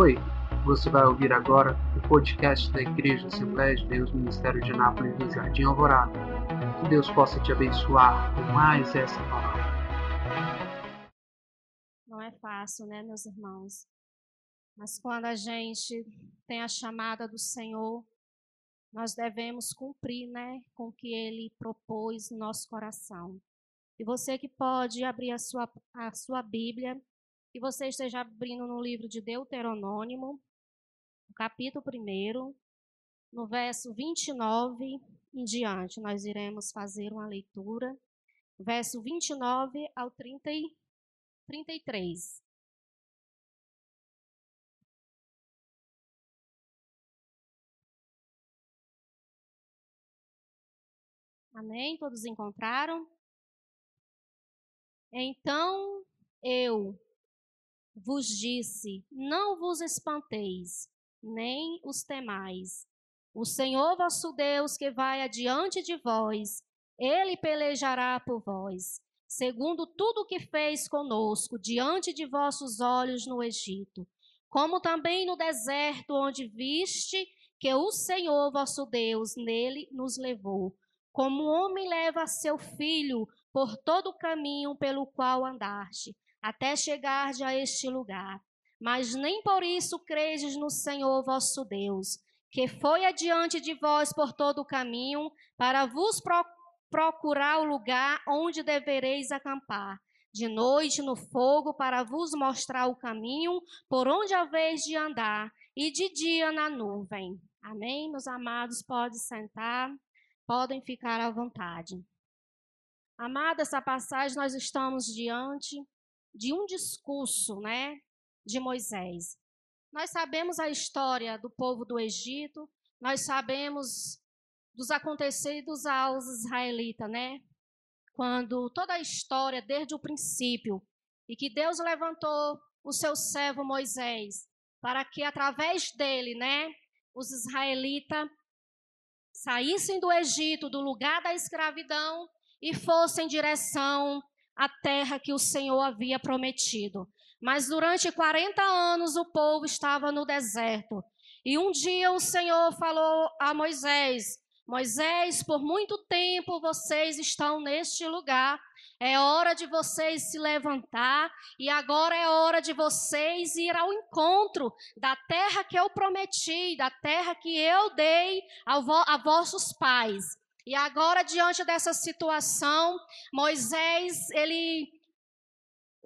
Oi, você vai ouvir agora o podcast da Igreja Assembleia de Deus Ministério de Nápoles do Jardim Alvorada. Que Deus possa te abençoar com mais essa palavra. Não é fácil, né, meus irmãos? Mas quando a gente tem a chamada do Senhor, nós devemos cumprir, né, com o que Ele propôs no nosso coração. E você que pode abrir a sua, a sua Bíblia, que você esteja abrindo no livro de Deuteronômio, no capítulo 1, no verso 29 em diante, nós iremos fazer uma leitura, verso 29 ao 30, 33. Amém? Todos encontraram? Então eu vos disse: Não vos espanteis, nem os temais. O Senhor vosso Deus, que vai adiante de vós, ele pelejará por vós, segundo tudo o que fez conosco diante de vossos olhos no Egito, como também no deserto, onde viste que o Senhor vosso Deus nele nos levou, como um homem leva seu filho por todo o caminho pelo qual andaste até chegar a este lugar. Mas nem por isso credes no Senhor vosso Deus, que foi adiante de vós por todo o caminho, para vos pro procurar o lugar onde devereis acampar. De noite no fogo, para vos mostrar o caminho por onde haveis de andar, e de dia na nuvem. Amém, meus amados? Podem sentar, podem ficar à vontade. Amada, essa passagem nós estamos diante de um discurso, né, de Moisés. Nós sabemos a história do povo do Egito, nós sabemos dos acontecidos aos israelitas, né? Quando toda a história desde o princípio e que Deus levantou o seu servo Moisés para que através dele, né, os israelitas saíssem do Egito, do lugar da escravidão e fossem em direção a terra que o Senhor havia prometido. Mas durante 40 anos o povo estava no deserto. E um dia o Senhor falou a Moisés: Moisés, por muito tempo vocês estão neste lugar. É hora de vocês se levantar e agora é hora de vocês ir ao encontro da terra que eu prometi, da terra que eu dei a vossos pais. E agora, diante dessa situação, Moisés, ele,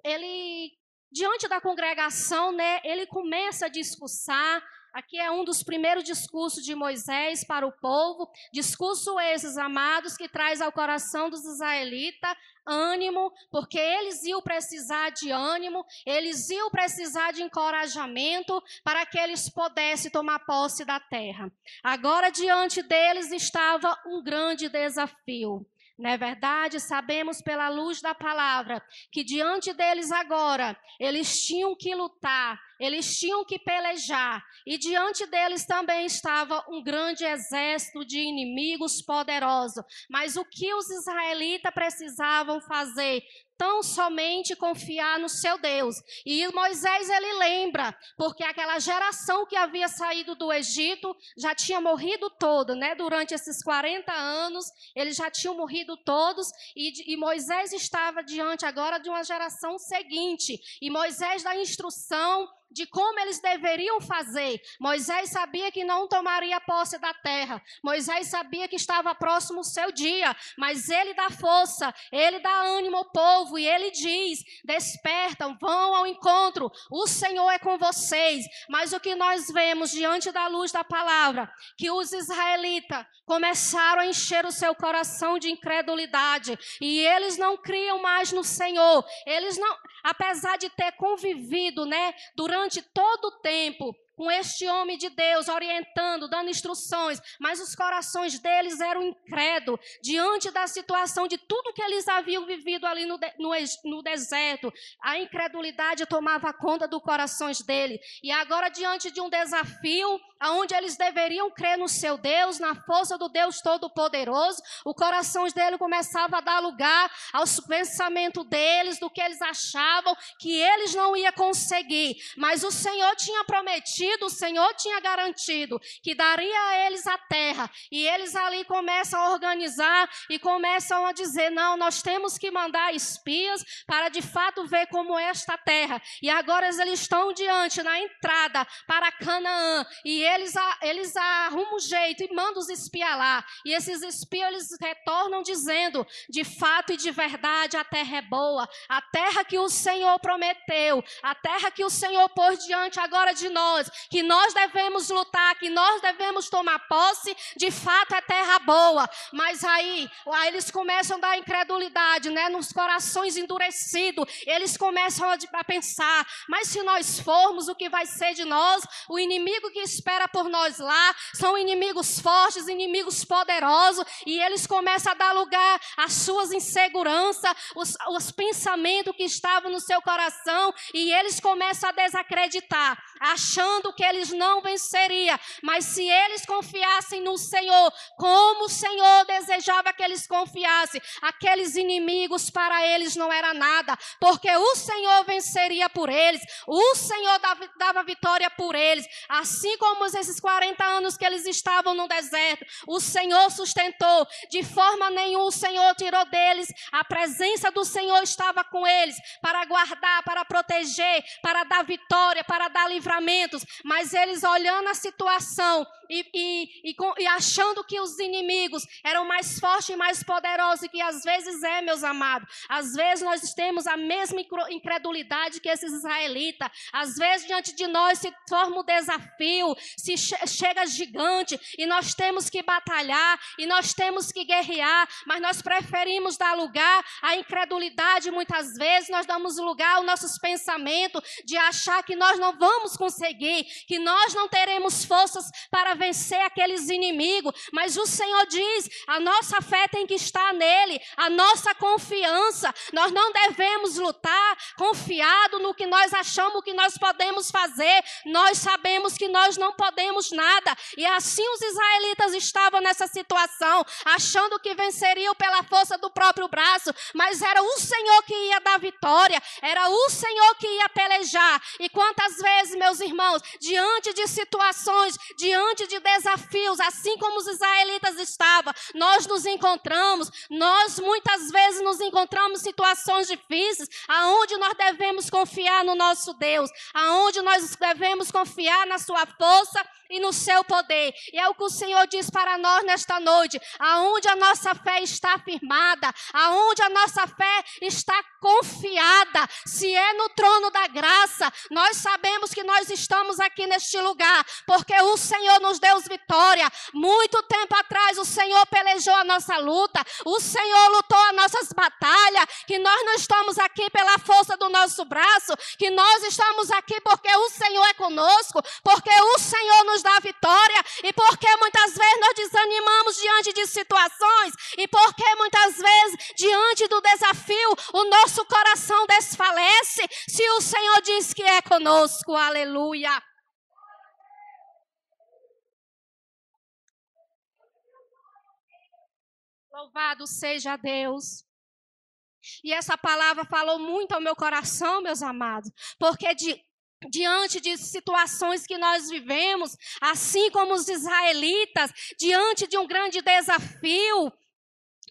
ele, diante da congregação, né, ele começa a discursar. Aqui é um dos primeiros discursos de Moisés para o povo, discurso esses amados que traz ao coração dos israelitas ânimo, porque eles iam precisar de ânimo, eles iam precisar de encorajamento para que eles pudessem tomar posse da terra. Agora, diante deles estava um grande desafio. Não é verdade? Sabemos pela luz da palavra que diante deles agora, eles tinham que lutar, eles tinham que pelejar, e diante deles também estava um grande exército de inimigos poderosos. Mas o que os israelitas precisavam fazer? tão somente confiar no seu Deus. E Moisés ele lembra, porque aquela geração que havia saído do Egito já tinha morrido todo, né? Durante esses 40 anos, eles já tinham morrido todos e, e Moisés estava diante agora de uma geração seguinte. E Moisés dá instrução de como eles deveriam fazer. Moisés sabia que não tomaria posse da terra. Moisés sabia que estava próximo o seu dia, mas ele dá força, ele dá ânimo ao povo e ele diz: "Despertam, vão ao encontro. O Senhor é com vocês". Mas o que nós vemos diante da luz da palavra, que os israelitas começaram a encher o seu coração de incredulidade e eles não criam mais no Senhor. Eles não, apesar de ter convivido, né, durante todo o tempo com este homem de Deus, orientando, dando instruções, mas os corações deles eram incrédulos diante da situação de tudo que eles haviam vivido ali no, no, no deserto. A incredulidade tomava conta dos corações deles. E agora, diante de um desafio, onde eles deveriam crer no seu Deus, na força do Deus Todo-Poderoso, o coração dele começava a dar lugar aos pensamentos deles, do que eles achavam que eles não iam conseguir. Mas o Senhor tinha prometido, o Senhor tinha garantido que daria a eles a terra. E eles ali começam a organizar e começam a dizer: não, nós temos que mandar espias para de fato ver como é esta terra. E agora eles estão diante, na entrada para Canaã. E eles, eles arrumam um jeito e mandam os espias lá. E esses espias eles retornam dizendo: de fato e de verdade a terra é boa, a terra que o Senhor prometeu, a terra que o Senhor pôs diante agora de nós, que nós devemos lutar, que nós devemos tomar posse, de fato é terra boa. Mas aí, aí eles começam a dar incredulidade, né? Nos corações endurecidos, eles começam a, pensar: mas se nós formos, o que vai ser de nós? O inimigo que espera espera por nós lá, são inimigos fortes, inimigos poderosos, e eles começam a dar lugar às suas inseguranças, os, os pensamentos que estavam no seu coração, e eles começam a desacreditar, achando que eles não venceriam, mas se eles confiassem no Senhor, como o Senhor desejava que eles confiassem, aqueles inimigos para eles não era nada, porque o Senhor venceria por eles, o Senhor dava, dava vitória por eles, assim como esses 40 anos que eles estavam no deserto, o Senhor sustentou, de forma nenhuma o Senhor tirou deles, a presença do Senhor estava com eles para guardar, para proteger, para dar vitória, para dar livramentos, mas eles olhando a situação e, e, e, e achando que os inimigos eram mais fortes e mais poderosos, que às vezes é, meus amados, às vezes nós temos a mesma incredulidade que esses israelitas, às vezes diante de nós se forma um desafio, se chega gigante e nós temos que batalhar e nós temos que guerrear, mas nós preferimos dar lugar à incredulidade muitas vezes, nós damos lugar aos nossos pensamentos de achar que nós não vamos conseguir, que nós não teremos forças para vencer aqueles inimigos, mas o Senhor diz: a nossa fé tem que estar nele, a nossa confiança, nós não devemos lutar confiado no que nós achamos que nós podemos fazer, nós sabemos que nós não podemos nada. E assim os israelitas estavam nessa situação, achando que venceriam pela força do próprio braço, mas era o Senhor que ia dar vitória, era o Senhor que ia pelejar. E quantas vezes, meus irmãos, diante de situações, diante de desafios, assim como os israelitas estavam, nós nos encontramos, nós muitas vezes nos encontramos em situações difíceis, aonde nós devemos confiar no nosso Deus, aonde nós devemos confiar na sua força e no seu poder. E é o que o Senhor diz para nós nesta noite: aonde a nossa fé está firmada, aonde a nossa fé está confiada, se é no trono da graça, nós sabemos que nós estamos aqui neste lugar, porque o Senhor nos deu vitória. Muito tempo atrás o Senhor pelejou a nossa luta, o Senhor lutou as nossas batalhas, que nós não estamos aqui pela força do nosso braço, que nós estamos aqui porque o Senhor é conosco, porque o Senhor nos dá vitória e porque muitas vezes nós desanimamos diante de situações e porque muitas vezes diante do desafio o nosso coração desfalece se o Senhor diz que é conosco. Aleluia. Louvado seja Deus. E essa palavra falou muito ao meu coração, meus amados, porque de, diante de situações que nós vivemos, assim como os israelitas, diante de um grande desafio,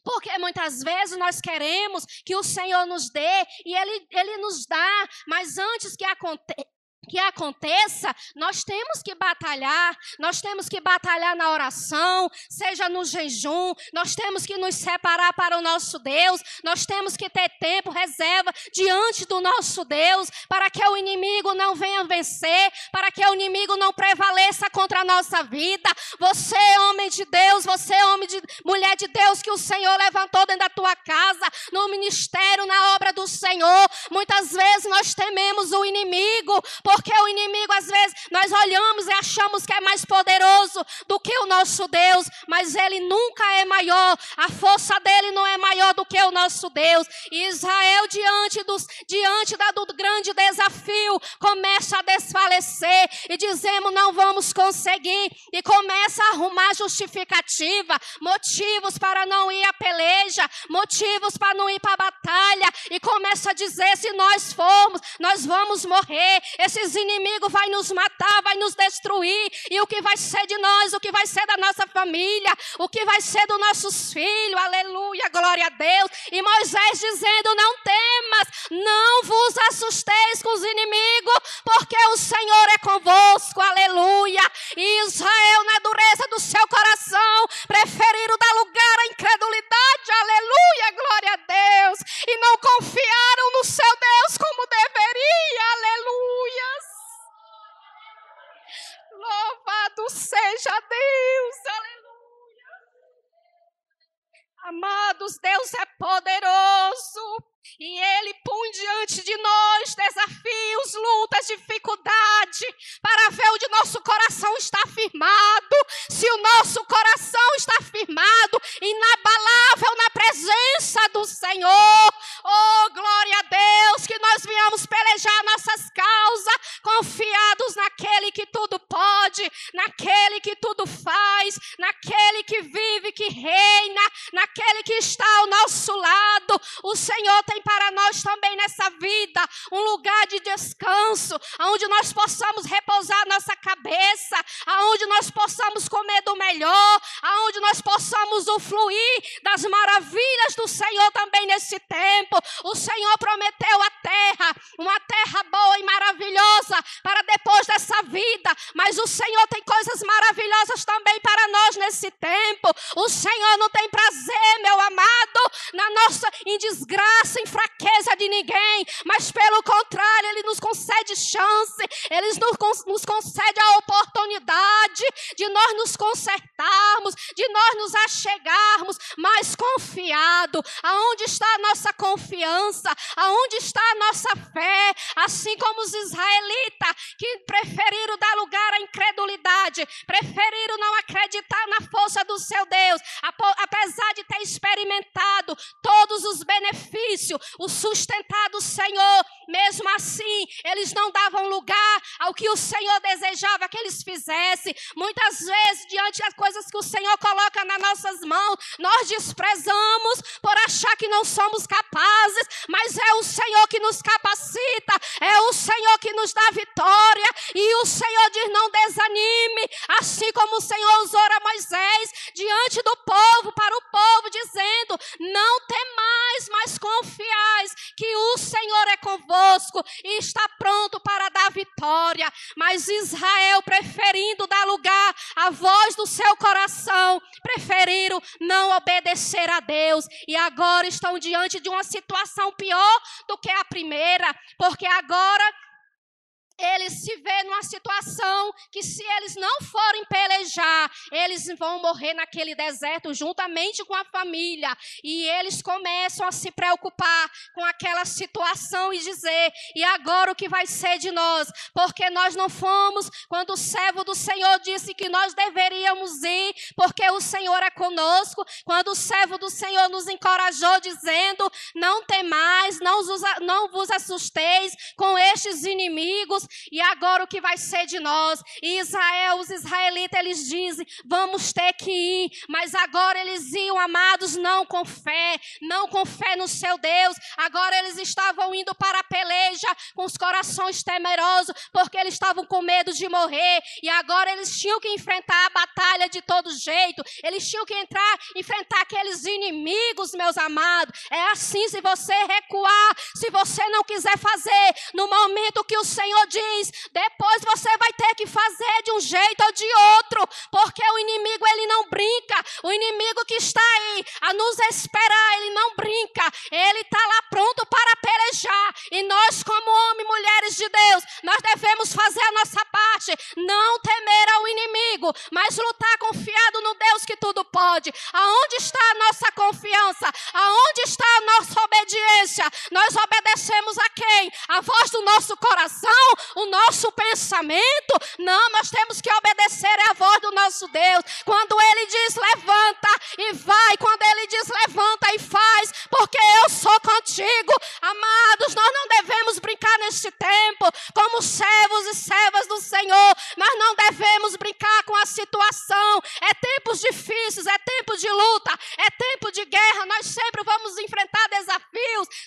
porque muitas vezes nós queremos que o Senhor nos dê e Ele, Ele nos dá, mas antes que aconteça que aconteça, nós temos que batalhar, nós temos que batalhar na oração, seja no jejum, nós temos que nos separar para o nosso Deus, nós temos que ter tempo, reserva diante do nosso Deus, para que o inimigo não venha vencer, para que o inimigo não prevaleça contra a nossa vida. Você, homem de Deus, você, homem de mulher de Deus, que o Senhor levantou dentro da tua casa, no ministério, na obra do Senhor, muitas vezes nós tememos o inimigo, porque Porque o inimigo, às vezes, nós olhamos e achamos que é mais poderoso do que o nosso Deus, mas ele nunca é maior. A força dele não é maior do que o nosso Deus. E Israel, diante, dos, diante da, do grande desafio, começa a desfalecer e dizemos: não vamos conseguir. E começa a arrumar justificativa, motivos para não ir à peleja, motivos para não ir para a batalha. E começa a dizer: se nós formos, nós vamos morrer. Esses inimigos vão nos matar, vai nos destruir. E o que vai ser de nós, o que vai ser da nossa família, o que vai ser dos nossos filhos. Aleluia, glória a Deus. E Moisés dizendo: não temas, não vos assusteis com os inimigos, porque o Senhor é convosco. Aleluia. E Israel, na dureza do seu coração, preferiram dar lugar à incredulidade. Aleluia, glória a Deus. E não confiaram no seu Deus como deveria. Aleluias. Louvado seja Deus. Aleluia. Amados, Deus é poderoso. E Ele põe diante de nós desafios, lutas, dificuldade, para ver onde nosso coração está firmado. Se o nosso coração está firmado, inabalável na presença do Senhor. Oh, glória a Deus, que nós viemos pelejar nossas causas, confiados naquele que tudo pode, naquele que tudo faz, naquele que vive, que reina, naquele que está ao nosso lado. O Senhor tem para nós também nessa vida um lugar de descanso, onde nós possamos repousar nossa cabeça, aonde nós possamos comer do melhor, aonde nós possamos usufruir das maravilhas do Senhor também nesse tempo. O Senhor prometeu a terra, uma terra boa e maravilhosa para depois mas o Senhor tem coisas maravilhosas também para nós nesse tempo. O Senhor não tem prazer, meu amado, na nossa em desgraça, em fraqueza de ninguém, mas pelo contrário, Ele nos concede chance, Ele nos, nos concede a oportunidade de nós nos consertarmos, de nós nos achegarmos mais confiado. Aonde está a nossa confiança? Aonde está a nossa fé? Assim como os israelitas que preferiram dar lugar à incredulidade, preferiram não acreditar na força do seu Deus, apesar de ter experimentado todos os benefícios, o sustentado Senhor, mesmo assim, eles não davam lugar ao que o Senhor desejava que eles fizessem. Muitas vezes, diante das coisas que o Senhor coloca nas nossas mãos, nós desprezamos por achar que não somos capazes, mas é o Senhor que nos capacita, é que nos dá vitória, e o Senhor diz: não desanime, assim como o Senhor usou a Moisés diante do povo, para o povo, dizendo: não temais, mas confiar que o Senhor é convosco e está pronto para dar vitória. Mas Israel, preferindo dar lugar à voz do seu coração, preferiram não obedecer a Deus e agora estão diante de uma situação pior do que a primeira, porque agora eles se vê numa situação que se eles não forem pelejar, eles vão morrer naquele deserto juntamente com a família. E eles começam a se preocupar com aquela situação e dizer: "E agora o que vai ser de nós? Porque nós não fomos quando o servo do Senhor disse que nós deveríamos ir, porque o Senhor é conosco. Quando o servo do Senhor nos encorajou dizendo: "Não temais, não, não vos assusteis com estes inimigos, e agora o que vai ser de nós? E Israel, os israelitas, eles dizem: vamos ter que ir, mas agora eles iam, amados, não com fé, não com fé no seu Deus. Agora eles estavam indo para a peleja com os corações temerosos, porque eles estavam com medo de morrer, e agora eles tinham que enfrentar a batalha de todo jeito, eles tinham que entrar, enfrentar aqueles inimigos, meus amados. É assim, se você recuar, se você não quiser fazer, no momento que o Senhor diz, depois você vai ter que fazer de um jeito ou de outro, porque o inimigo ele não brinca. O inimigo que está aí a nos esperar, ele não brinca. Ele está lá pronto para pelejar. E nós, como homens e mulheres de Deus, nós devemos fazer a nossa parte, não temer ao inimigo, mas lutar confiado no Deus que tudo pode. Aonde está a nossa confiança? Aonde está a nossa obediência? Nós obedecemos a quem? A voz do nosso coração, o nosso pensamento. Não, nós temos que obedecer à voz do nosso Deus. Quando Ele diz levanta e vai, quando Ele diz levanta e faz, porque eu sou contigo. Amados, nós não devemos brincar neste tempo como servos e servas do Senhor. Nós não devemos brincar com a situação. É tempos difíceis, é tempo de luta, é tempo de guerra. Nós sempre vamos enfrentar desafios,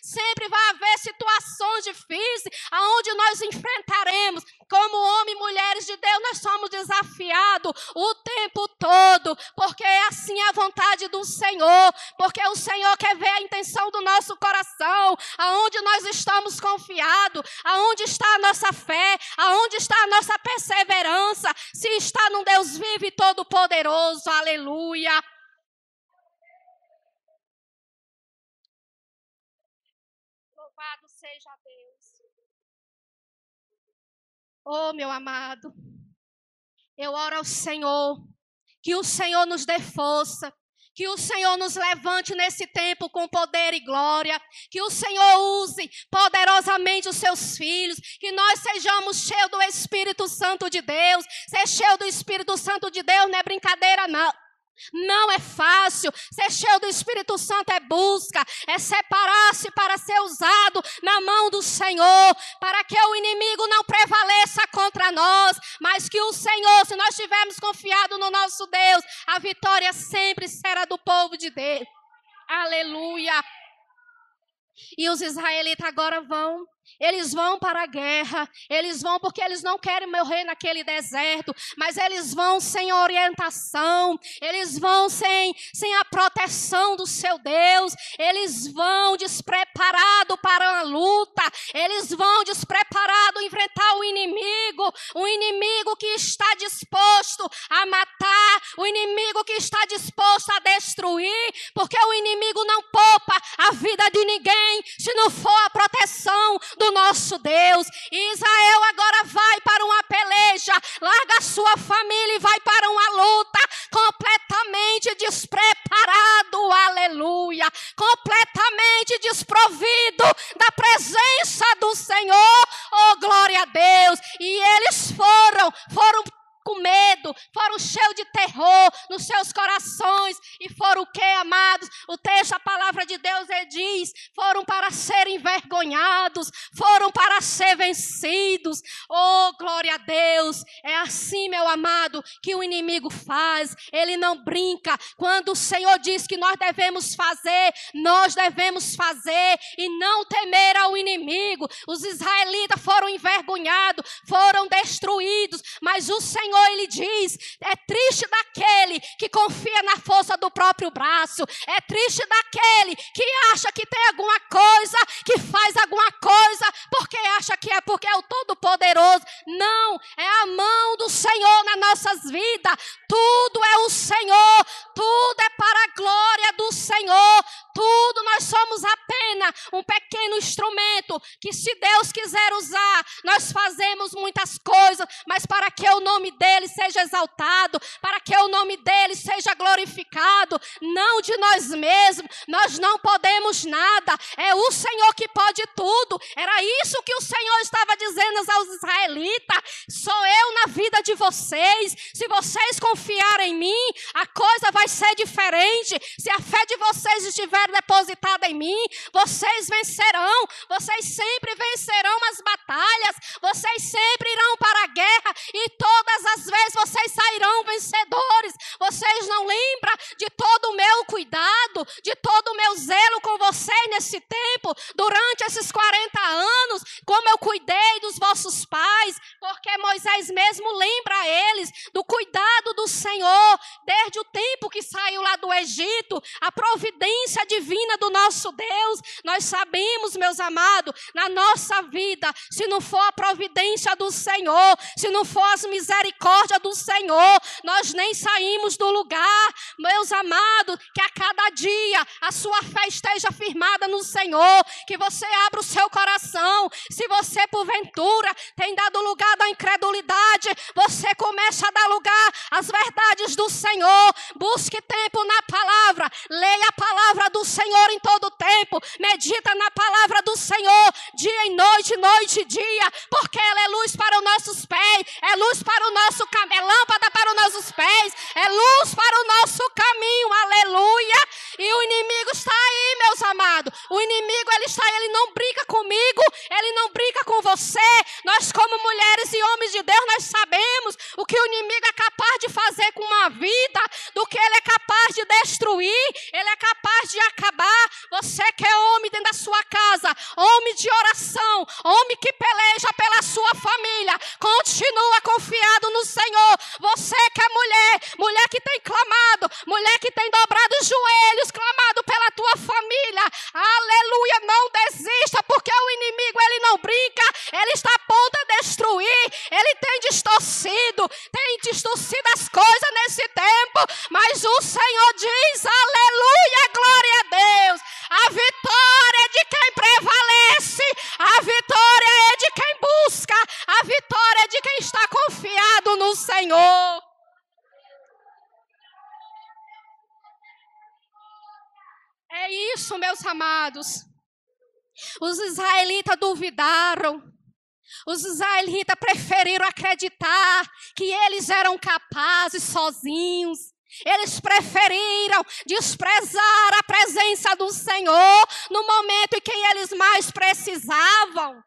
sempre vai haver situações difíceis aonde nós enfrentaremos. Como homens e mulheres de Deus, nós somos desafiados o tempo todo, porque é assim a vontade do Senhor, porque o Senhor quer ver a intenção do nosso coração, aonde nós estamos confiados, aonde está a nossa fé, aonde está a nossa perseverança, se está num Deus vivo e todo-poderoso, aleluia. Louvado seja Deus. Oh, meu amado, eu oro ao Senhor, que o Senhor nos dê força, que o Senhor nos levante nesse tempo com poder e glória. Que o Senhor use poderosamente os seus filhos. Que nós sejamos cheios do Espírito Santo de Deus. Ser cheio do Espírito Santo de Deus não é brincadeira, não. Não é fácil. Ser cheio do Espírito Santo é busca, é separar-se para ser usado na mão do Senhor, para que o inimigo não prevaleça contra nós, mas que o Senhor, se nós tivermos confiado no nosso Deus, a vitória sempre será do povo de Deus. Aleluia. E os israelitas agora vão eles vão para a guerra, eles vão porque eles não querem morrer naquele deserto, mas eles vão sem orientação, eles vão sem, sem a proteção do seu Deus, eles vão despreparados para a luta, eles vão despreparados enfrentar o inimigo, o inimigo que está disposto a matar, o inimigo que está disposto a destruir, porque o inimigo não poupa a vida de ninguém se não for a proteção do nosso Deus. Israel agora vai para uma peleja, larga sua família e vai para uma luta completamente despreparado, aleluia, completamente desprovido da presença do Senhor, oh glória a Deus. E eles foram, foram com medo, foram cheios de terror nos seus corações e foram o que, amados? O texto, a palavra de Deus, ele diz: foram para ser envergonhados, foram para ser vencidos. Oh, glória a Deus! É assim, meu amado, que o inimigo faz, ele não brinca. Quando o Senhor diz que nós devemos fazer, nós devemos fazer e não temer ao inimigo. Os israelitas foram envergonhados, foram destruídos, mas o Senhor Ele diz: é triste daquele que confia na força do próprio braço, é triste daquele que acha que tem alguma coisa, que faz alguma coisa, porque acha que é porque é o Todo-Poderoso. Não, é a mão do Senhor nas nossas vidas. Tudo é o Senhor, tudo é para a glória do Senhor, tudo nós somos apenas um pequeno instrumento que, se Deus quiser usar, nós fazemos muitas coisas, mas para que o nome dele seja exaltado, para que o nome dele seja glorificado, não de nós mesmos, nós não podemos nada, é o Senhor que pode tudo. Era isso que o Senhor estava dizendo aos israelitas: sou eu na vida de vocês, se vocês confiarem em mim, a coisa vai ser diferente. Se a fé de vocês estiver depositada em mim, vocês vencerão, vocês sempre vencerão as batalhas, vocês sempre irão para a guerra e todas as vezes vocês sairão vencedores. Vocês não lembram de todo o meu cuidado, de todo o meu zelo com vocês nesse tempo, durante esses 40 anos, como eu cuidei dos vossos pais, porque Moisés mesmo lembra a eles do cuidado do Senhor, desde o tempo que saiu lá do Egito, a providência divina do nosso Deus. Nós sabemos, meus amados, na nossa vida, se não for a providência do Senhor, se não for as misericórdias, misericórdia do Senhor, nós nem saímos do lugar. Meus amados, que a cada dia a sua fé esteja firmada no Senhor, que você abra o seu coração. Se você, porventura, tem dado lugar da incredulidade, você começa a dar lugar às verdades do Senhor. Busque tempo na palavra, leia a palavra do Senhor em todo tempo, medita na palavra do Senhor, dia e noite, noite e dia, porque ela é luz para os nossos pés, é luz para o nosso caminho, é lâmpada para os nossos pés, é luz para o nosso caminho, aleluia. E o inimigo está aí, meus amados. O inimigo, ele está aí, ele não brinca comigo, ele não brinca com você. Nós, como mulheres e homens de Deus, nós sabemos o que o inimigo é capaz de fazer com uma vida, do que ele é capaz de destruir, ele é capaz de acabar. Você que é homem dentro da sua casa, homem de oração, homem que peleja pela sua família, continua confiado no Senhor. Você que é mulher, mulher que tem clamado, mulher que tem dobrado os joelhos, clamado pela tua família. Amados. Os israelitas duvidaram. Os israelitas preferiram acreditar que eles eram capazes sozinhos. Eles preferiram desprezar a presença do Senhor no momento em que eles mais precisavam.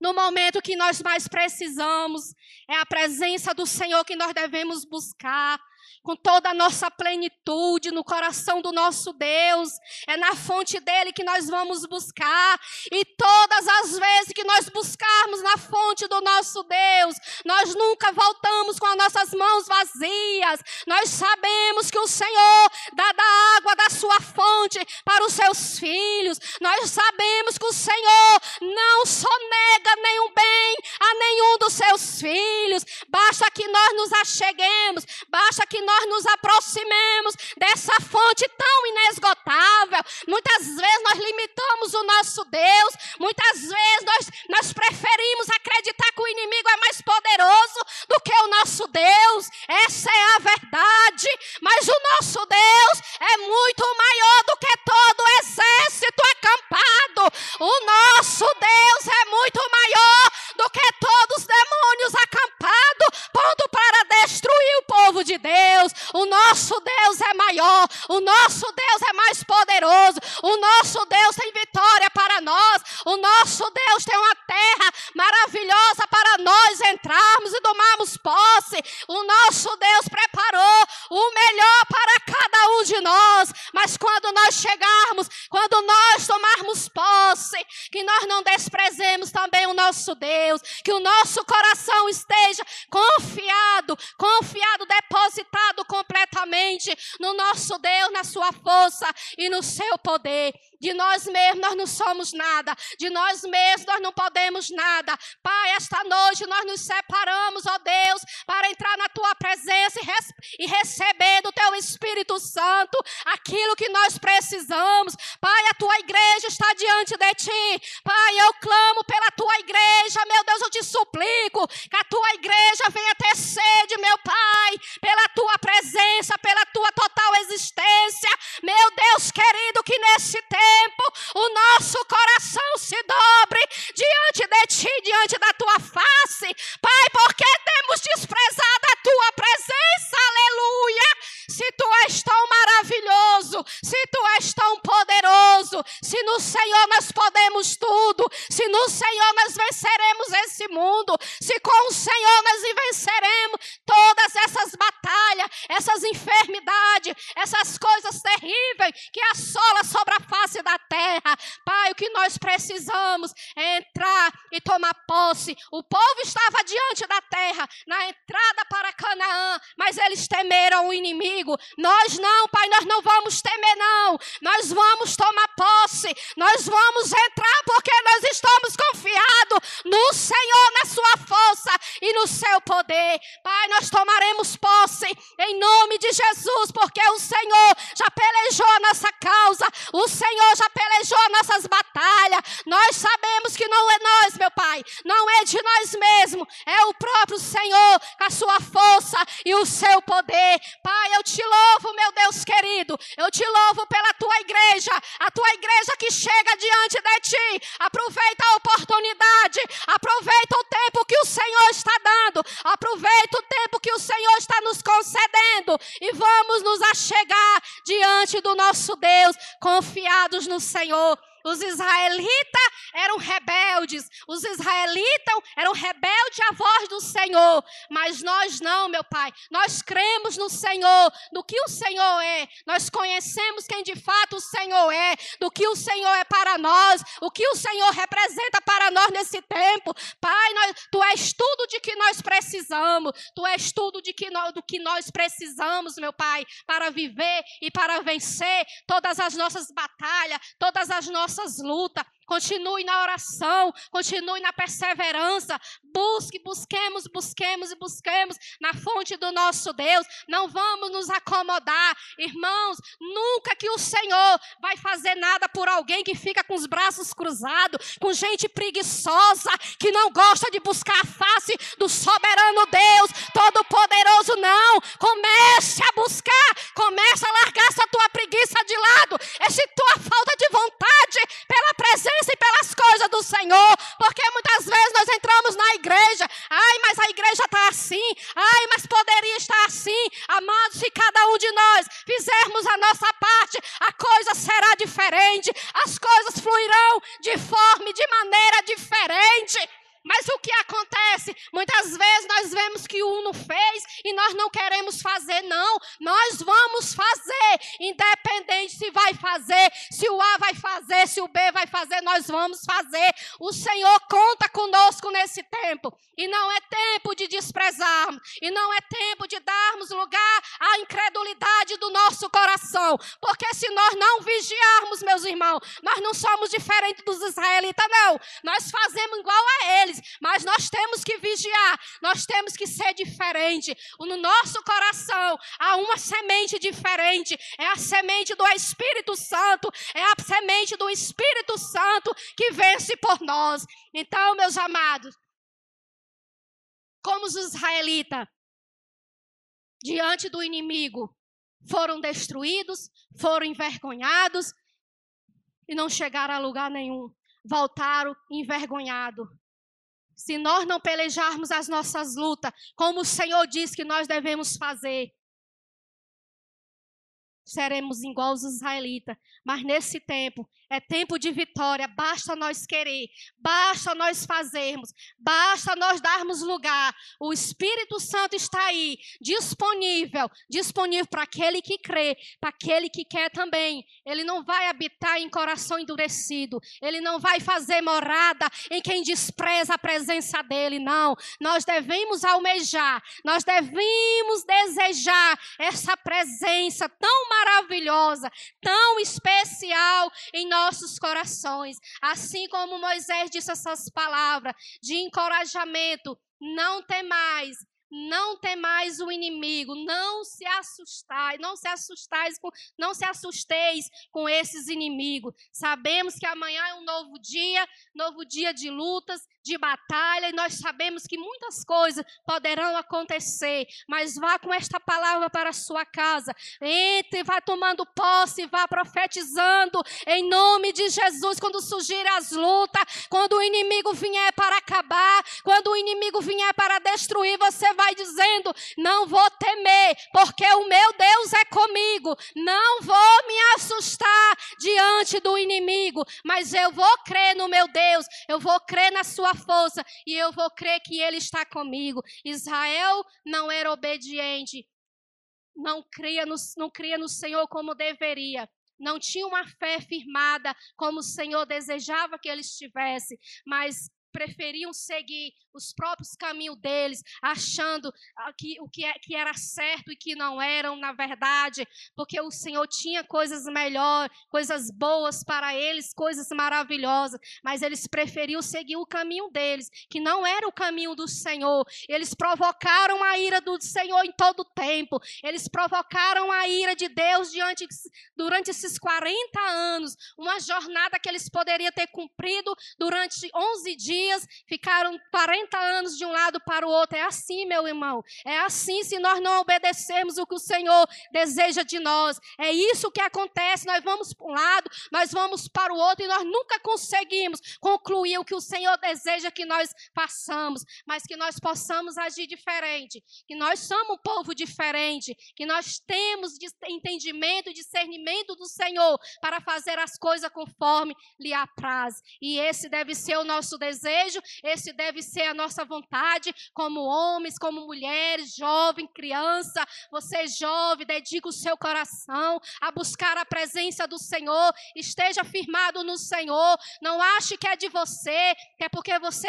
No momento que nós mais precisamos, é a presença do Senhor que nós devemos buscar com toda a nossa plenitude no coração do nosso Deus. É na fonte dele que nós vamos buscar. E todas as vezes que nós buscarmos na fonte do nosso Deus, nós nunca voltamos com as nossas mãos vazias. Nós sabemos que o Senhor dá da água da sua fonte para os seus filhos. Nós sabemos que o Senhor não sonega nenhum bem a nenhum dos seus filhos. Basta que nós nos acheguemos, basta que nós nos aproximemos dessa fonte tão inesgotável. Muitas vezes nós limitamos o nosso Deus, muitas vezes nós, nós preferimos acreditar que o inimigo é mais poderoso do que o nosso Deus. Essa é a verdade. Mas o nosso Deus é muito maior do que todo o exército acampado. O nosso Deus é muito maior do que todos os demônios acampados, ponto para destruir o povo de Deus. O nosso Deus é maior, o nosso Deus é mais poderoso, o nosso Deus tem vitória para nós, o nosso Deus tem uma terra maravilhosa para nós entrarmos e tomarmos posse. O nosso Deus preparou o melhor para cada um de nós, mas quando nós chegarmos, quando nós tomarmos posse, que nós não desprezemos também o nosso Deus, que o nosso coração esteja confiado, confiado, depositado completamente no nosso Deus, na sua força e no seu poder. De nós mesmos nós não somos nada, de nós mesmos nós não podemos nada. Pai, esta noite nós nos separamos, ó Deus, para entrar na tua presença e, e receber do teu Espírito Santo aquilo que nós precisamos. Pai, a tua igreja está diante de ti. Pai, eu clamo pela tua igreja, meu Deus, eu te suplico que a tua igreja venha ter sede, meu Pai, seu poder. Pai, nós tomaremos posse em nome de Jesus, porque o Senhor já pelejou a nossa causa, o Senhor já pelejou nossas batalhas. Nós sabemos que não é nós, meu Pai, não é de nós mesmos, é o próprio Senhor com a sua força e o seu poder. Pai, eu te louvo, meu Deus querido, eu te louvo pela tua igreja, a tua igreja que chega diante de ti. Aproveita a oportunidade, aproveita o tempo que o Senhor está dando, aproveita o tempo que o Senhor está nos concedendo e vamos nos achegar diante do nosso Deus, confiados no Senhor. Os israelitas eram rebeldes, os israelitas eram rebeldes à voz do Senhor, mas nós não, meu Pai. Nós cremos no Senhor, do que o Senhor é. Nós conhecemos quem de fato o Senhor é, do que o Senhor é para nós, o que o Senhor representa para nós nesse tempo. Pai, nós, tu és tudo de que nós precisamos. Tu és tudo de que nós, do que nós precisamos, meu Pai, para viver e para vencer todas as nossas batalhas, todas as nossas nossas lutas, continue na oração, continue na perseverança, busque, busquemos, busquemos e busquemos na fonte do nosso Deus. Não vamos nos acomodar, irmãos. Nunca que o Senhor vai fazer nada por alguém que fica com os braços cruzados, com gente preguiçosa, que não gosta de buscar a face do soberano Deus, todo-poderoso. Não, comece a buscar, comece a largar essa tua preguiça de lado, essa tua falta de vontade pela presença e pelas coisas do Senhor, porque muitas vezes nós entramos na igreja, ai, mas a igreja está assim, ai, mas poderia estar assim, amados, se cada um de nós fizermos a nossa parte, a coisa será diferente, as coisas fluirão de forma e de maneira diferente. Mas o que acontece? Muitas vezes nós vemos que o não fez e nós não queremos fazer, não. Nós vamos fazer, independente se vai fazer, se o A vai fazer, se o B vai fazer, nós vamos fazer. O Senhor conta conosco nesse tempo. E não é tempo de desprezarmos, e não é tempo de darmos lugar à incredulidade do nosso coração. Porque se nós não vigiarmos, meus irmãos, nós não somos diferentes dos israelitas, não. Nós fazemos igual a eles deles, mas nós temos que vigiar, nós temos que ser diferente. No nosso coração há uma semente diferente, é a semente do Espírito Santo, é a semente do Espírito Santo que vence por nós. Então, meus amados, como os israelitas, diante do inimigo, foram destruídos, foram envergonhados e não chegaram a lugar nenhum. Voltaram envergonhados. Se nós não pelejarmos as nossas lutas, como o Senhor diz que nós devemos fazer, seremos igual os israelitas. Mas nesse tempo, é tempo de vitória, basta nós querer, basta nós fazermos, basta nós darmos lugar. O Espírito Santo está aí, disponível, disponível para aquele que crê, para aquele que quer também. Ele não vai habitar em coração endurecido, ele não vai fazer morada em quem despreza a presença dele, não. Nós devemos almejar, nós devemos desejar essa presença tão maravilhosa, tão especial em nossos corações. Assim como Moisés disse essas palavras de encorajamento, não temais, não temais o inimigo, não se assustais, não se assustais com, não se assusteis com esses inimigos. Sabemos que amanhã é um novo dia, novo dia de lutas, de batalha, e nós sabemos que muitas coisas poderão acontecer, mas vá com esta palavra para a sua casa, entre, vá tomando posse, vá profetizando, em nome de Jesus, quando surgirem as lutas, quando o inimigo vier para acabar, quando o inimigo vier para destruir, você vai dizendo: Não vou temer, porque o meu Deus é comigo, não vou me assustar diante do inimigo, mas eu vou crer no meu Deus, eu vou crer na sua força e eu vou crer que Ele está comigo. Israel não era obediente, não cria no, não cria no Senhor como deveria. Não tinha uma fé firmada como o Senhor desejava que ele estivesse, mas preferiam seguir os próprios caminhos deles, achando ah, que o que, é, que era certo e que não eram, na verdade, porque o Senhor tinha coisas melhores, coisas boas para eles, coisas maravilhosas, mas eles preferiam seguir o caminho deles, que não era o caminho do Senhor. Eles provocaram a ira do Senhor em todo o tempo, eles provocaram a ira de Deus diante, durante esses 40 anos, uma jornada que eles poderiam ter cumprido durante 11 dias, ficaram 40 anos de um lado para o outro. É assim, meu irmão. É assim se nós não obedecermos o que o Senhor deseja de nós. É isso que acontece. Nós vamos para um lado, nós vamos para o outro e nós nunca conseguimos concluir o que o Senhor deseja que nós façamos, mas que nós possamos agir diferente, que nós somos um povo diferente, que nós temos entendimento e discernimento do Senhor para fazer as coisas conforme lhe apraz. E esse deve ser o nosso desejo, esse deve ser a nossa vontade, como homens, como mulheres, jovem, criança. Você jovem, dedica o seu coração a buscar a presença do Senhor, esteja firmado no Senhor. Não ache que é de você, que é porque você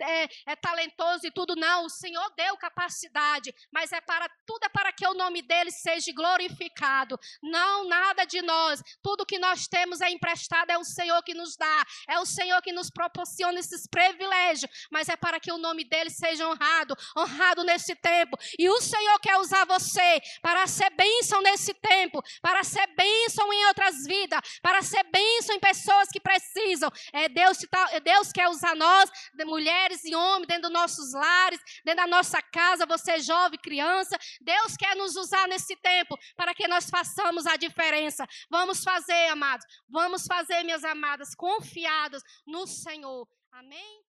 é, é, talentoso e tudo, não. O Senhor deu capacidade, mas é para tudo é para que o nome dele seja glorificado. Não nada de nós. Tudo que nós temos é emprestado, é o Senhor que nos dá, é o Senhor que nos proporciona esses privilégios, mas é para que o nome dele seja honrado, honrado nesse tempo. E o Senhor quer usar você para ser bênção nesse tempo, para ser bênção em outras vidas, para ser bênção em pessoas que precisam. É Deus, é Deus quer usar nós, mulheres mulheres e homens dentro dos nossos lares, dentro da nossa casa, você jovem, criança. Deus quer nos usar nesse tempo para que nós façamos a diferença. Vamos fazer, amados. Vamos fazer, minhas amadas, confiadas no Senhor. Amém?